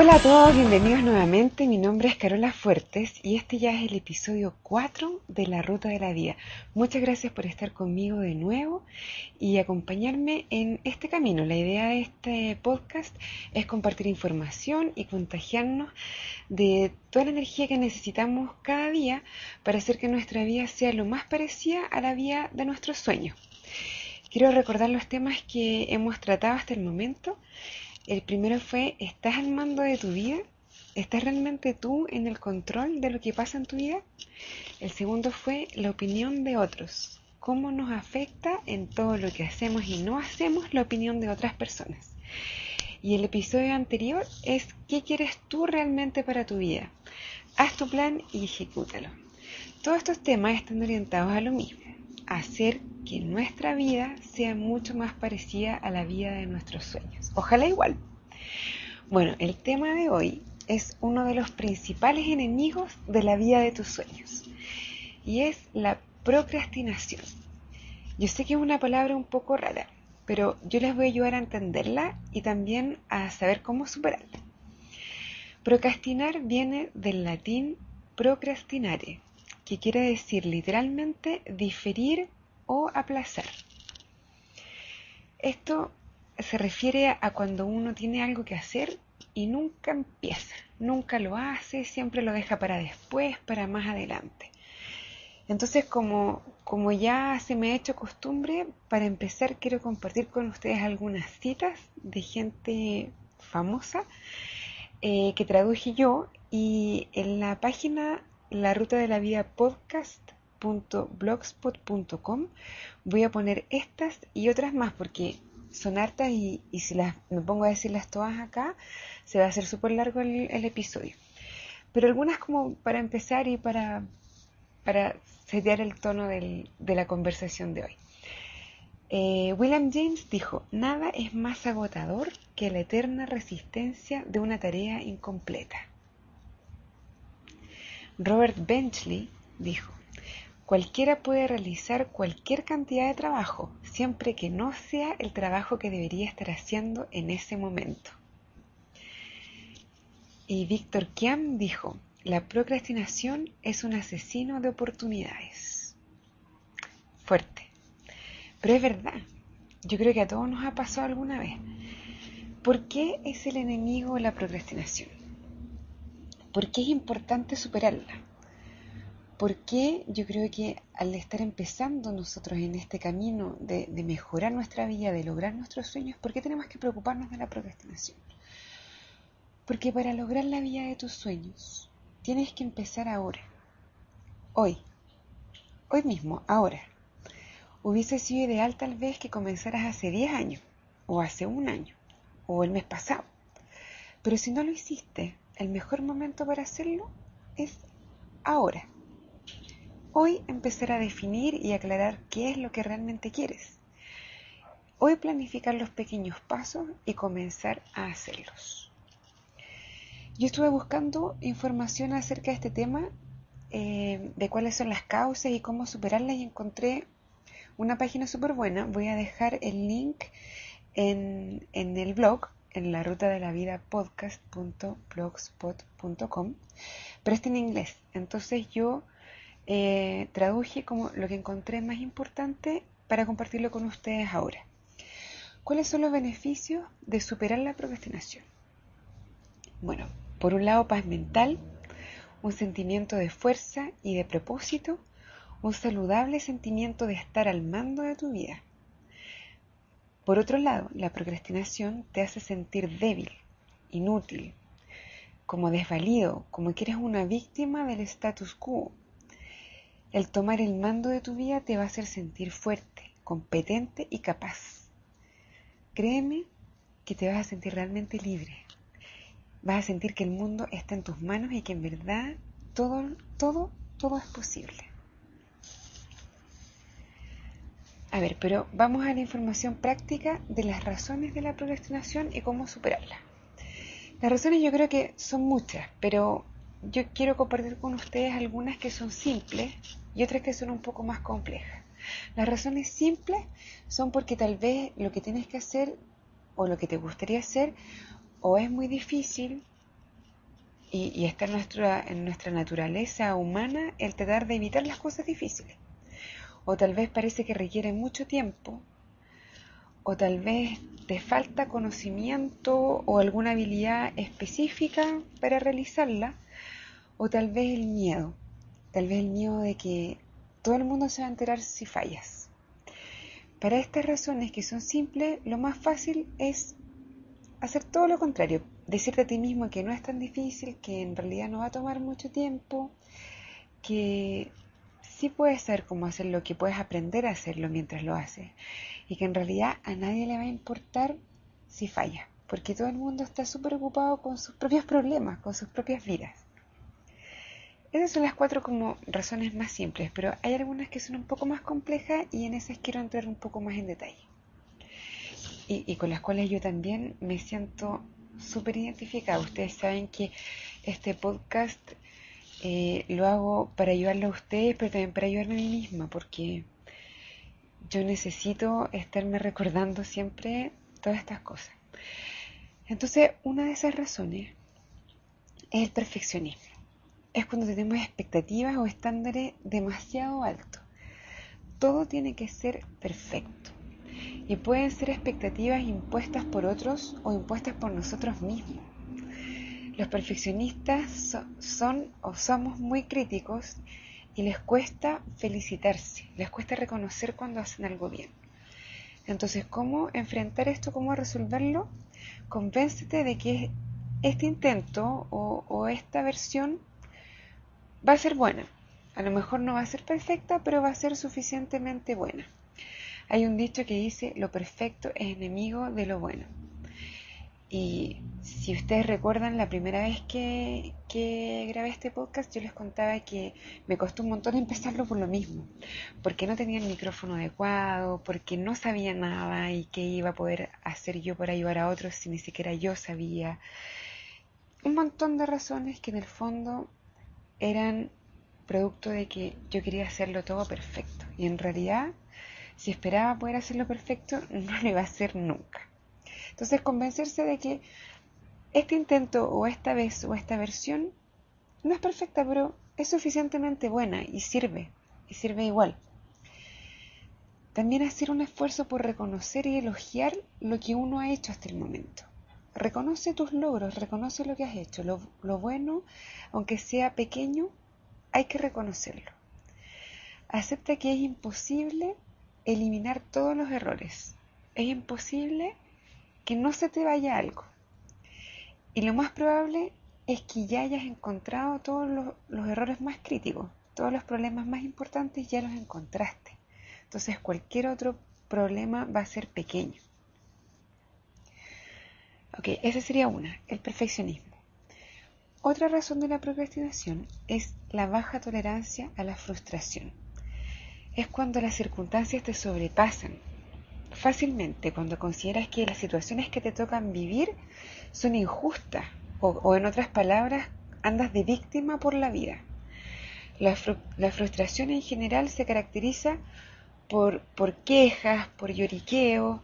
Hola a todos, bienvenidos nuevamente. Mi nombre es Carola Fuertes y este ya es el episodio 4 de La Ruta de la Vida. Muchas gracias por estar conmigo de nuevo y acompañarme en este camino. La idea de este podcast es compartir información y contagiarnos de toda la energía que necesitamos cada día para hacer que nuestra vida sea lo más parecida a la vida de nuestros sueños. Quiero recordar los temas que hemos tratado hasta el momento el primero fue, ¿estás al mando de tu vida? ¿Estás realmente tú en el control de lo que pasa en tu vida? El segundo fue la opinión de otros. ¿Cómo nos afecta en todo lo que hacemos y no hacemos la opinión de otras personas? Y el episodio anterior es ¿qué quieres tú realmente para tu vida? Haz tu plan y ejecútalo. Todos estos temas están orientados a lo mismo, hacer que nuestra vida sea mucho más parecida a la vida de nuestros sueños. Ojalá igual. Bueno, el tema de hoy es uno de los principales enemigos de la vida de tus sueños y es la procrastinación. Yo sé que es una palabra un poco rara, pero yo les voy a ayudar a entenderla y también a saber cómo superarla. Procrastinar viene del latín procrastinare, que quiere decir literalmente diferir o aplazar. Esto se refiere a cuando uno tiene algo que hacer y nunca empieza, nunca lo hace, siempre lo deja para después, para más adelante. Entonces, como, como ya se me ha hecho costumbre, para empezar quiero compartir con ustedes algunas citas de gente famosa eh, que traduje yo y en la página la ruta de la vida podcast.blogspot.com voy a poner estas y otras más porque son hartas y, si las, me pongo a decirlas todas acá se va a hacer súper largo el, episodio. Pero algunas como para empezar y para, para setear el tono de la conversación de hoy. Eh, William James dijo, nada es más agotador que la eterna resistencia de una tarea incompleta. Robert Benchley dijo, cualquiera puede realizar cualquier cantidad de trabajo, siempre que no sea el trabajo que debería estar haciendo en ese momento. Y Víctor Kiam dijo, la procrastinación es un asesino de oportunidades. Fuerte. Pero es verdad, yo creo que a todos nos ha pasado alguna vez. ¿Por qué es el enemigo la procrastinación? ¿Por qué es importante superarla? ¿Por qué yo creo que al estar empezando nosotros en este camino de, mejorar nuestra vida, de lograr nuestros sueños, ¿por qué tenemos que preocuparnos de la procrastinación? Porque para lograr la vida de tus sueños, tienes que empezar ahora, hoy, hoy mismo, ahora. Hubiese sido ideal tal vez que comenzaras hace 10 años, o hace un año, o el mes pasado. Pero si no lo hiciste, el mejor momento para hacerlo es ahora. Hoy empezar a definir y aclarar qué es lo que realmente quieres. Hoy planificar los pequeños pasos y comenzar a hacerlos. Yo estuve buscando información acerca de este tema, eh, de cuáles son las causas y cómo superarlas y encontré una página súper buena. Voy a dejar el link en, en el blog en la ruta de la vida podcast.blogspot.com, pero está en inglés. Entonces yo eh, traduje como lo que encontré más importante para compartirlo con ustedes ahora. ¿Cuáles son los beneficios de superar la procrastinación? Bueno, por un lado paz mental, un sentimiento de fuerza y de propósito, un saludable sentimiento de estar al mando de tu vida por otro lado, la procrastinación te hace sentir débil, inútil, como desvalido, como que eres una víctima del status quo. El tomar el mando de tu vida te va a hacer sentir fuerte, competente y capaz. Créeme que te vas a sentir realmente libre. Vas a sentir que el mundo está en tus manos y que en verdad todo, todo, todo es posible. A ver, pero vamos a la información práctica de las razones de la procrastinación y cómo superarla. Las razones yo creo que son muchas, pero yo quiero compartir con ustedes algunas que son simples y otras que son un poco más complejas. Las razones simples son porque tal vez lo que tienes que hacer o lo que te gustaría hacer o es muy difícil y, está en nuestra, en nuestra naturaleza humana el tratar de evitar las cosas difíciles. O tal vez parece que requiere mucho tiempo, o tal vez te falta conocimiento o alguna habilidad específica para realizarla, o tal vez el miedo, tal vez el miedo de que todo el mundo se va a enterar si fallas. Para estas razones que son simples, lo más fácil es hacer todo lo contrario, decirte a ti mismo que no es tan difícil, que en realidad no va a tomar mucho tiempo, que sí puedes saber cómo hacerlo, que puedes aprender a hacerlo mientras lo haces y que en realidad a nadie le va a importar si falla, porque todo el mundo está súper ocupado con sus propios problemas, con sus propias vidas. Esas son las cuatro como razones más simples, pero hay algunas que son un poco más complejas y en esas quiero entrar un poco más en detalle y, con las cuales yo también me siento súper identificada. Ustedes saben que este podcast eh, lo hago para ayudarle a ustedes, pero también para ayudarme a mí misma, porque yo necesito estarme recordando siempre todas estas cosas. Entonces, una de esas razones es el perfeccionismo. Es cuando tenemos expectativas o estándares demasiado altos. Todo tiene que ser perfecto y pueden ser expectativas impuestas por otros o impuestas por nosotros mismos. Los perfeccionistas son o somos muy críticos y les cuesta felicitarse, les cuesta reconocer cuando hacen algo bien. Entonces, ¿cómo enfrentar esto? ¿Cómo resolverlo? Convéncete de que este intento o, esta versión va a ser buena. A lo mejor no va a ser perfecta, pero va a ser suficientemente buena. Hay un dicho que dice, lo perfecto es enemigo de lo bueno. Y si ustedes recuerdan, la primera vez que, grabé este podcast, yo les contaba que me costó un montón empezarlo por lo mismo, porque no tenía el micrófono adecuado, porque no sabía nada y qué iba a poder hacer yo para ayudar a otros si ni siquiera yo sabía. Un montón de razones que en el fondo eran producto de que yo quería hacerlo todo perfecto. Y en realidad si esperaba poder hacerlo perfecto, no lo iba a hacer nunca. Entonces, convencerse de que este intento o esta vez o esta versión no es perfecta, pero es suficientemente buena y sirve, y sirve igual. También hacer un esfuerzo por reconocer y elogiar lo que uno ha hecho hasta el momento. Reconoce tus logros, reconoce lo que has hecho. Lo, lo bueno, aunque sea pequeño, hay que reconocerlo. Acepta que es imposible eliminar todos los errores. Es imposible que no se te vaya algo. Y lo más probable es que ya hayas encontrado todos los, errores más críticos, todos los problemas más importantes ya los encontraste. Entonces cualquier otro problema va a ser pequeño. Ok, esa sería una, el perfeccionismo. Otra razón de la procrastinación es la baja tolerancia a la frustración es cuando las circunstancias te sobrepasan fácilmente, cuando consideras que las situaciones que te tocan vivir son injustas o, en otras palabras, andas de víctima por la vida. La, frustración en general se caracteriza por, por quejas, por lloriqueo,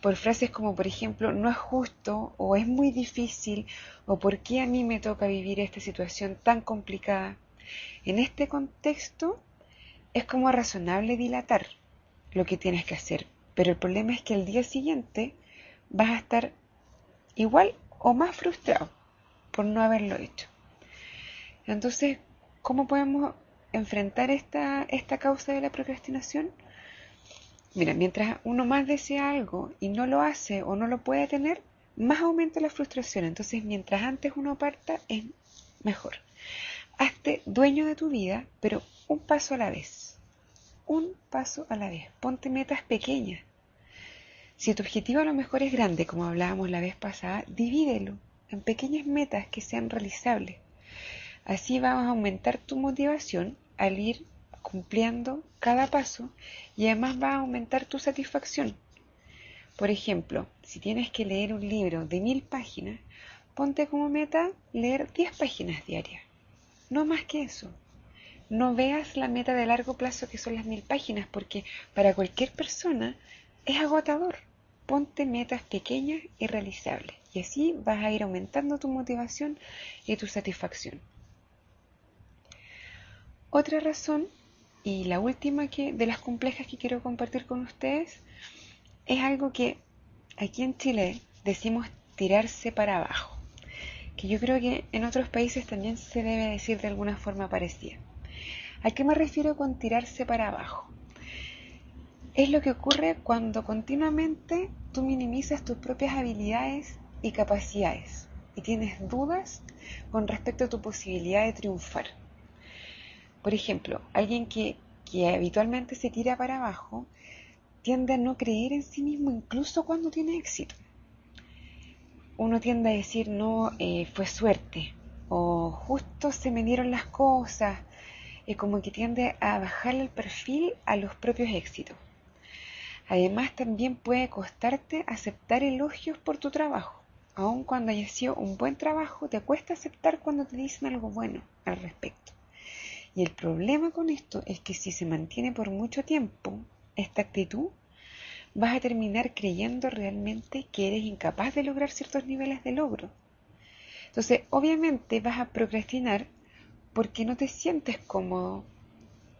por frases como por ejemplo no es justo o es muy difícil o por qué a mí me toca vivir esta situación tan complicada. En este contexto es como razonable dilatar lo que tienes que hacer, pero el problema es que el día siguiente vas a estar igual o más frustrado por no haberlo hecho. Entonces, ¿cómo podemos enfrentar esta, esta causa de la procrastinación? Mira, mientras uno más desea algo y no lo hace o no lo puede tener, más aumenta la frustración. Entonces, mientras antes uno parta, es mejor. Hazte dueño de tu vida, pero un paso a la vez. Un paso a la vez. Ponte metas pequeñas. Si tu objetivo a lo mejor es grande, como hablábamos la vez pasada, divídelo en pequeñas metas que sean realizables. Así vas a aumentar tu motivación al ir cumpliendo cada paso y además va a aumentar tu satisfacción. Por ejemplo, si tienes que leer un libro de mil páginas, ponte como meta leer diez páginas diarias. No más que eso. No veas la meta de largo plazo que son las mil páginas, porque para cualquier persona es agotador. Ponte metas pequeñas y realizables. Y así vas a ir aumentando tu motivación y tu satisfacción. Otra razón, y la última que, de las complejas que quiero compartir con ustedes, es algo que aquí en Chile decimos tirarse para abajo, que yo creo que en otros países también se debe decir de alguna forma parecida. ¿A qué me refiero con tirarse para abajo? Es lo que ocurre cuando continuamente tú minimizas tus propias habilidades y capacidades y tienes dudas con respecto a tu posibilidad de triunfar. Por ejemplo, alguien que, habitualmente se tira para abajo tiende a no creer en sí mismo incluso cuando tiene éxito. Uno tiende a decir, no, eh, fue suerte, o justo se me dieron las cosas, y como que tiende a bajarle el perfil a los propios éxitos. Además, también puede costarte aceptar elogios por tu trabajo. Aun cuando haya sido un buen trabajo, te cuesta aceptar cuando te dicen algo bueno al respecto. Y el problema con esto es que si se mantiene por mucho tiempo esta actitud, vas a terminar creyendo realmente que eres incapaz de lograr ciertos niveles de logro. Entonces, obviamente vas a procrastinar porque no te sientes cómodo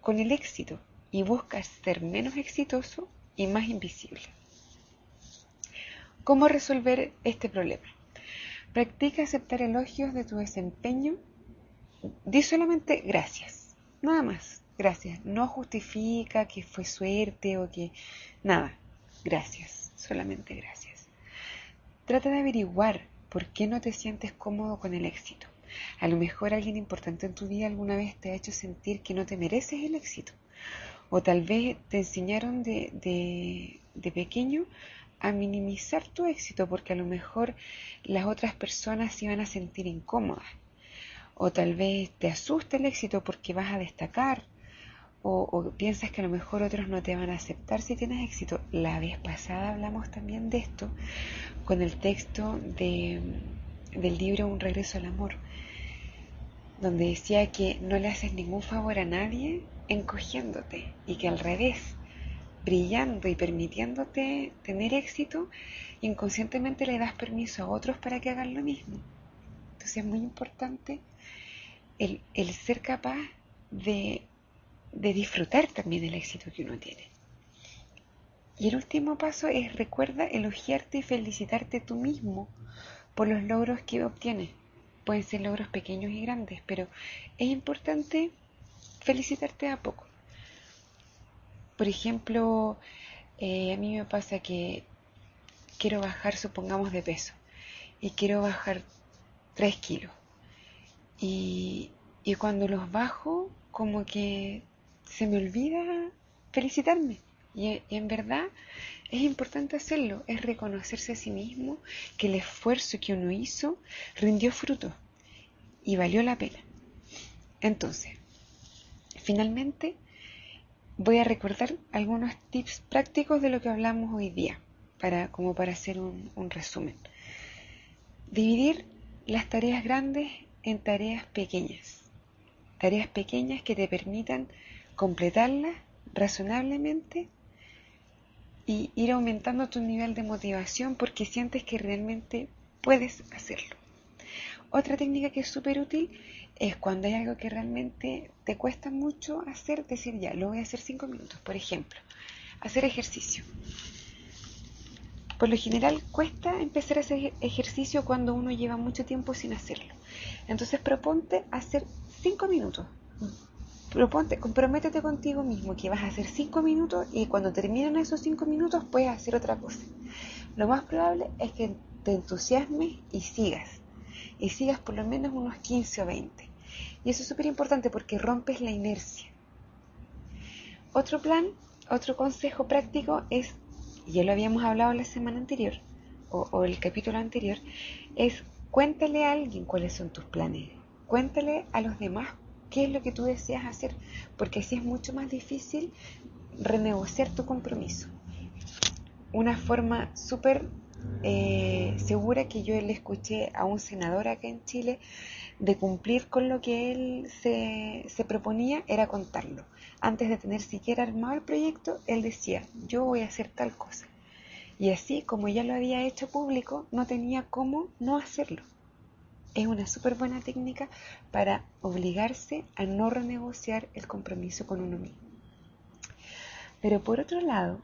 con el éxito y buscas ser menos exitoso y más invisible. ¿Cómo resolver este problema? Practica aceptar elogios de tu desempeño. Di solamente gracias, nada más, gracias. No justifica que fue suerte o que nada, gracias, solamente gracias. Trata de averiguar por qué no te sientes cómodo con el éxito. A lo mejor alguien importante en tu vida alguna vez te ha hecho sentir que no te mereces el éxito o tal vez te enseñaron de, de, pequeño a minimizar tu éxito porque a lo mejor las otras personas se iban a sentir incómodas. O tal vez te asusta el éxito porque vas a destacar. O, o, piensas que a lo mejor otros no te van a aceptar si tienes éxito. La vez pasada hablamos también de esto con el texto de, del libro Un regreso al amor, donde decía que no le haces ningún favor a nadie encogiéndote y que al revés, brillando y permitiéndote tener éxito, inconscientemente le das permiso a otros para que hagan lo mismo. Entonces es muy importante el, ser capaz de, de disfrutar también el éxito que uno tiene. Y el último paso es recuerda elogiarte y felicitarte tú mismo por los logros que obtienes. Pueden ser logros pequeños y grandes, pero es importante felicitarte a poco. Por ejemplo, eh, a mí me pasa que quiero bajar, supongamos, de peso y quiero bajar 3 kilos. Y, cuando los bajo, como que se me olvida felicitarme. Y, y, en verdad es importante hacerlo, es reconocerse a sí mismo que el esfuerzo que uno hizo rindió fruto y valió la pena. Entonces, Finalmente, voy a recordar algunos tips prácticos de lo que hablamos hoy día, para, como para hacer un, un resumen. Dividir las tareas grandes en tareas pequeñas. Tareas pequeñas que te permitan completarlas razonablemente y ir aumentando tu nivel de motivación porque sientes que realmente puedes hacerlo. Otra técnica que es súper útil es cuando hay algo que realmente te cuesta mucho hacer, decir ya, lo voy a hacer cinco minutos. Por ejemplo, hacer ejercicio. Por lo general cuesta empezar a hacer ejercicio cuando uno lleva mucho tiempo sin hacerlo. Entonces proponte hacer cinco minutos. Proponte, comprométete contigo mismo que vas a hacer cinco minutos y cuando terminen esos cinco minutos puedes hacer otra cosa. Lo más probable es que te entusiasmes y sigas. Y sigas por lo menos unos 15 o 20. Y eso es súper importante porque rompes la inercia. Otro plan, otro consejo práctico es, ya lo habíamos hablado la semana anterior, o, el capítulo anterior, es cuéntale a alguien cuáles son tus planes. Cuéntale a los demás qué es lo que tú deseas hacer, porque así es mucho más difícil renegociar tu compromiso. Una forma súper eh, segura que yo le escuché a un senador acá en Chile de cumplir con lo que él se, se, proponía era contarlo. Antes de tener siquiera armado el proyecto, él decía, yo voy a hacer tal cosa. Y así, como ya lo había hecho público, no tenía cómo no hacerlo. Es una súper buena técnica para obligarse a no renegociar el compromiso con uno mismo. Pero por otro lado,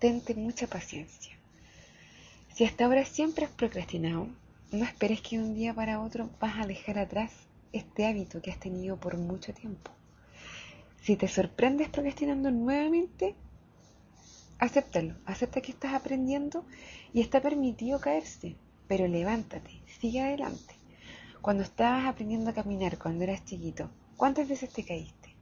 tente mucha paciencia. Si hasta ahora siempre has procrastinado, no esperes que un día para otro vas a dejar atrás este hábito que has tenido por mucho tiempo. Si te sorprendes procrastinando nuevamente, acéptalo, acepta que estás aprendiendo y está permitido caerse, pero levántate, sigue adelante. Cuando estabas aprendiendo a caminar, cuando eras chiquito, ¿cuántas veces te caíste?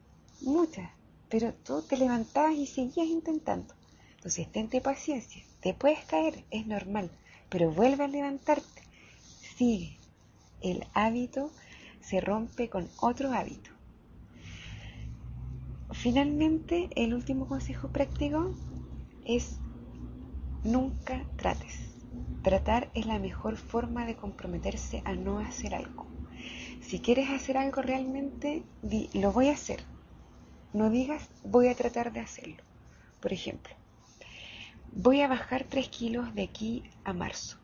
Muchas, pero tú te levantabas y seguías intentando. Entonces, tente paciencia, te puedes caer, es normal, pero vuelve a levantarte, sigue. El hábito se rompe con otro hábito. Finalmente, el último consejo práctico es nunca trates. Tratar es la mejor forma de comprometerse a no hacer algo. Si quieres hacer algo realmente, di, lo voy a hacer. No digas voy a tratar de hacerlo. Por ejemplo, voy a bajar 3 kilos de aquí a marzo.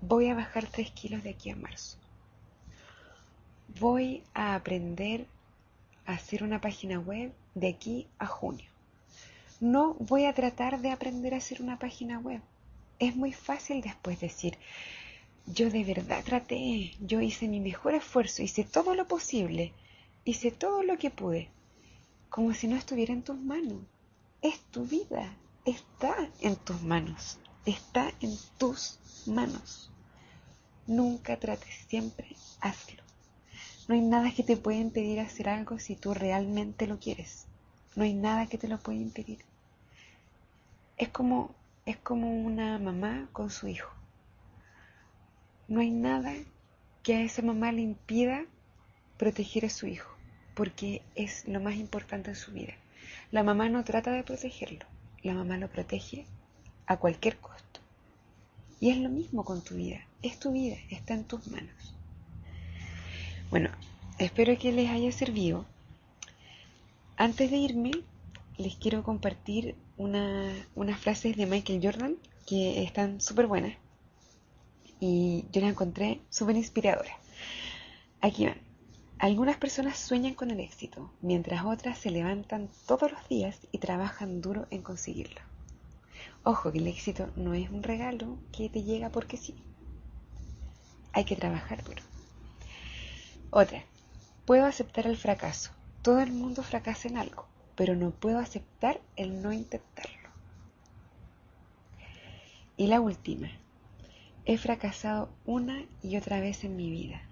Voy a bajar 3 kilos de aquí a marzo. Voy a aprender a hacer una página web de aquí a junio. No voy a tratar de aprender a hacer una página web. Es muy fácil después decir, yo de verdad traté, yo hice mi mejor esfuerzo, hice todo lo posible, hice todo lo que pude, como si no estuviera en tus manos. Es tu vida, está en tus manos, está en tus manos. Nunca trates, siempre hazlo. No hay nada que te pueda impedir hacer algo si tú realmente lo quieres. No hay nada que te lo pueda impedir. Es como, es como una mamá con su hijo. No hay nada que a esa mamá le impida proteger a su hijo, porque es lo más importante en su vida. La mamá no trata de protegerlo, la mamá lo protege a cualquier costo. Y es lo mismo con tu vida, es tu vida, está en tus manos. Bueno, espero que les haya servido. Antes de irme, les quiero compartir unas frases de Michael Jordan que están súper buenas y yo las encontré súper inspiradoras. Aquí van. Algunas personas sueñan con el éxito, mientras otras se levantan todos los días y trabajan duro en conseguirlo. Ojo que el éxito no es un regalo que te llega porque sí. Hay que trabajar duro. Otra, puedo aceptar el fracaso. Todo el mundo fracasa en algo pero no puedo aceptar el no intentarlo. Y la última, he fracasado una y otra vez en mi vida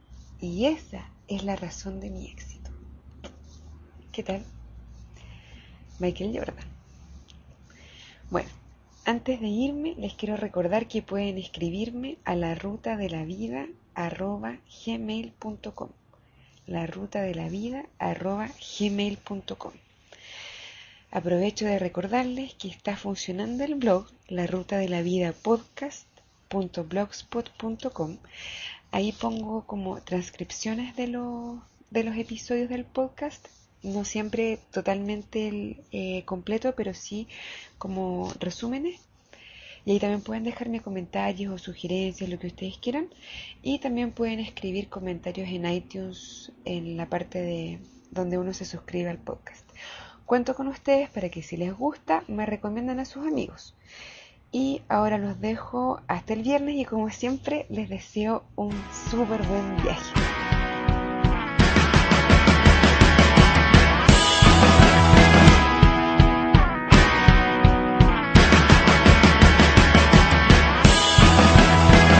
y esa es la razón de mi éxito. ¿Qué tal? Michael Jordan. Bueno, antes de irme les quiero recordar que pueden escribirme a la ruta de la vida gmail.com la ruta de la vida gmail.com Aprovecho de recordarles que está funcionando el blog La Ruta de la Vida. Ahí pongo como transcripciones de los, de los episodios del podcast, no siempre totalmente eh, completo, pero sí como resúmenes. Y ahí también pueden dejarme comentarios o sugerencias, lo que ustedes quieran. Y también pueden escribir comentarios en iTunes, en la parte de donde uno se suscribe al podcast. Cuento con ustedes para que si les gusta me recomiendan a sus amigos. Y ahora los dejo hasta el viernes y como siempre les deseo un súper buen viaje.